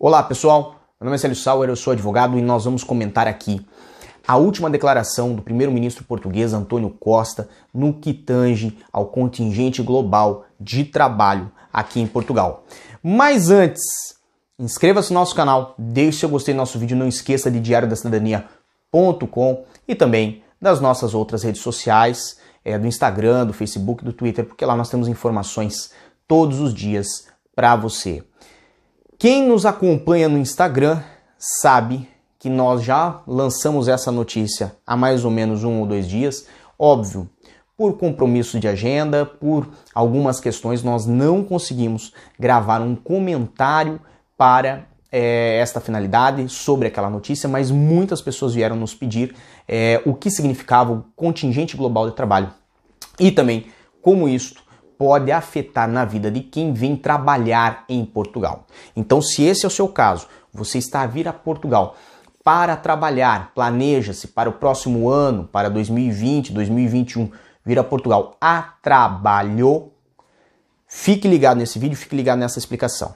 Olá pessoal, meu nome é Célio Sauer, eu sou advogado e nós vamos comentar aqui a última declaração do primeiro-ministro português Antônio Costa no que tange ao contingente global de trabalho aqui em Portugal. Mas antes, inscreva-se no nosso canal, deixe seu gostei no nosso vídeo, não esqueça de diariodacidadania.com e também das nossas outras redes sociais, é, do Instagram, do Facebook, do Twitter, porque lá nós temos informações todos os dias para você. Quem nos acompanha no Instagram sabe que nós já lançamos essa notícia há mais ou menos um ou dois dias. Óbvio, por compromisso de agenda, por algumas questões, nós não conseguimos gravar um comentário para é, esta finalidade sobre aquela notícia, mas muitas pessoas vieram nos pedir é, o que significava o contingente global de trabalho e também como isto pode afetar na vida de quem vem trabalhar em Portugal. Então, se esse é o seu caso, você está a vir a Portugal para trabalhar, planeja-se para o próximo ano, para 2020, 2021, vir a Portugal a trabalho, fique ligado nesse vídeo, fique ligado nessa explicação.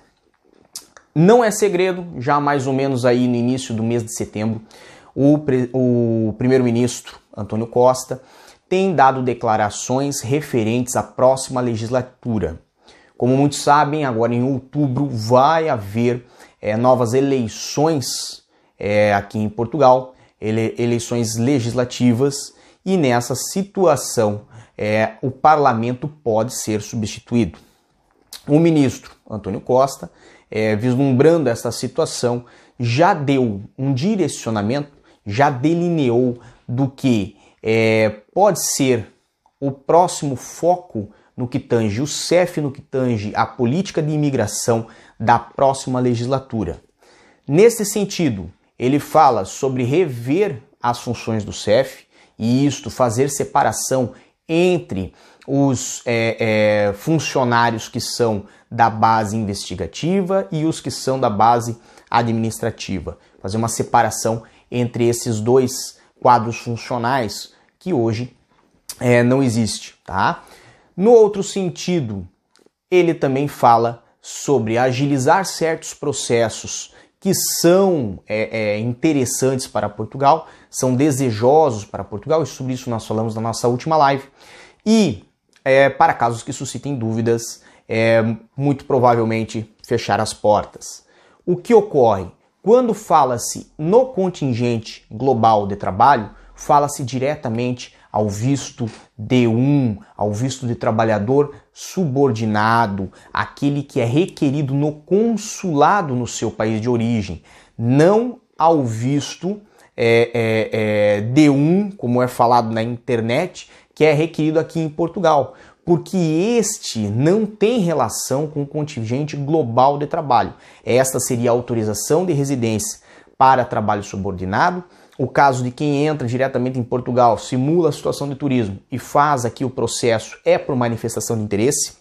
Não é segredo, já mais ou menos aí no início do mês de setembro, o, o primeiro-ministro Antônio Costa tem dado declarações referentes à próxima legislatura. Como muitos sabem, agora em outubro vai haver é, novas eleições é, aqui em Portugal, ele, eleições legislativas, e nessa situação é, o parlamento pode ser substituído. O ministro Antônio Costa, é, vislumbrando essa situação, já deu um direcionamento, já delineou do que é, pode ser o próximo foco no que tange o CEF, no que tange a política de imigração da próxima legislatura. Nesse sentido, ele fala sobre rever as funções do CEF e isto fazer separação entre os é, é, funcionários que são da base investigativa e os que são da base administrativa. Fazer uma separação entre esses dois quadros funcionais que hoje é, não existe, tá? No outro sentido, ele também fala sobre agilizar certos processos que são é, é, interessantes para Portugal, são desejosos para Portugal, e sobre isso nós falamos na nossa última live. E é, para casos que suscitem dúvidas, é, muito provavelmente fechar as portas. O que ocorre? Quando fala-se no contingente global de trabalho, fala-se diretamente ao visto D1, ao visto de trabalhador subordinado, aquele que é requerido no consulado no seu país de origem, não ao visto é, é, é, D1, como é falado na internet, que é requerido aqui em Portugal, porque este não tem relação com o contingente global de trabalho. Esta seria a autorização de residência para trabalho subordinado. O caso de quem entra diretamente em Portugal, simula a situação de turismo e faz aqui o processo é por manifestação de interesse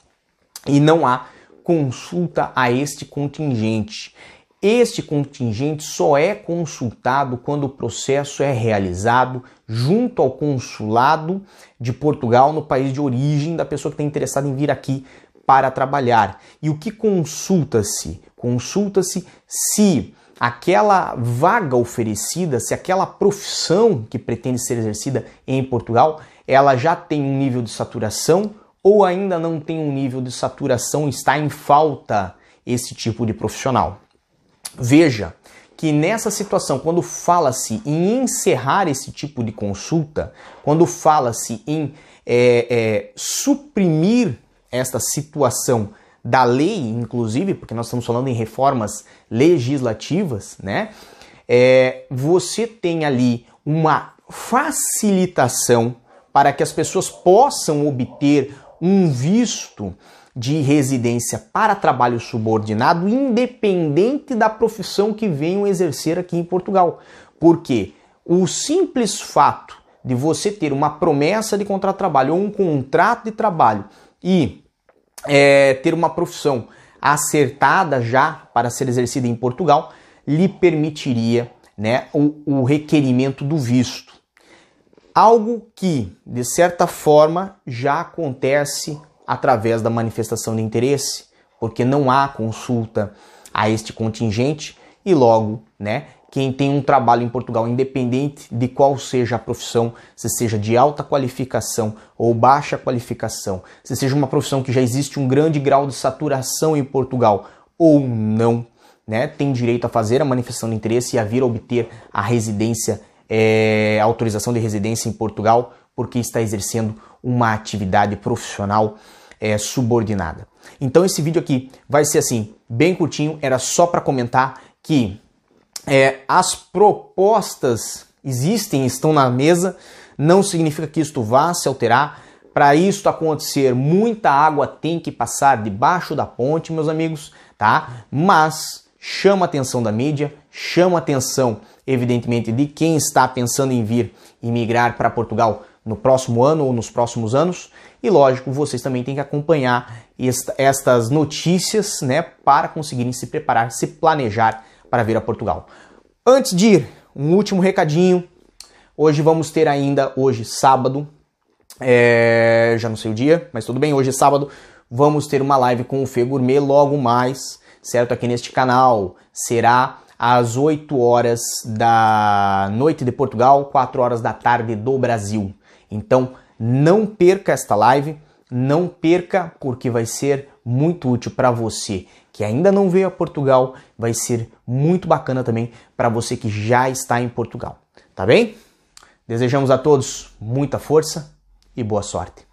e não há consulta a este contingente. Este contingente só é consultado quando o processo é realizado junto ao consulado de Portugal no país de origem da pessoa que está interessada em vir aqui para trabalhar. E o que consulta-se? Consulta-se se aquela vaga oferecida, se aquela profissão que pretende ser exercida em Portugal, ela já tem um nível de saturação ou ainda não tem um nível de saturação, está em falta esse tipo de profissional. Veja que nessa situação, quando fala-se em encerrar esse tipo de consulta, quando fala-se em é, é, suprimir esta situação da lei, inclusive, porque nós estamos falando em reformas legislativas, né? É, você tem ali uma facilitação para que as pessoas possam obter um visto de residência para trabalho subordinado, independente da profissão que venham exercer aqui em Portugal. Porque o simples fato de você ter uma promessa de contrato de trabalho ou um contrato de trabalho e é, ter uma profissão acertada já para ser exercida em Portugal lhe permitiria né, o, o requerimento do visto. Algo que, de certa forma, já acontece através da manifestação de interesse, porque não há consulta a este contingente e logo, né, quem tem um trabalho em Portugal, independente de qual seja a profissão, se seja de alta qualificação ou baixa qualificação, se seja uma profissão que já existe um grande grau de saturação em Portugal ou não, né, tem direito a fazer a manifestação de interesse e a vir obter a residência, é, autorização de residência em Portugal, porque está exercendo uma atividade profissional é, subordinada. Então esse vídeo aqui vai ser assim, bem curtinho, era só para comentar que é, as propostas existem, estão na mesa, não significa que isto vá se alterar. Para isto acontecer, muita água tem que passar debaixo da ponte, meus amigos, tá? Mas chama a atenção da mídia, chama a atenção, evidentemente, de quem está pensando em vir imigrar para Portugal no próximo ano ou nos próximos anos. E lógico, vocês também têm que acompanhar esta, estas notícias, né, para conseguirem se preparar, se planejar para vir a Portugal. Antes de ir, um último recadinho. Hoje vamos ter ainda, hoje sábado, é, já não sei o dia, mas tudo bem, hoje é sábado, vamos ter uma live com o Fê Gourmet logo mais, certo? Aqui neste canal. Será às 8 horas da noite de Portugal, 4 horas da tarde do Brasil. Então, não perca esta live, não perca porque vai ser muito útil para você que ainda não veio a Portugal, vai ser muito bacana também para você que já está em Portugal. Tá bem? Desejamos a todos muita força e boa sorte.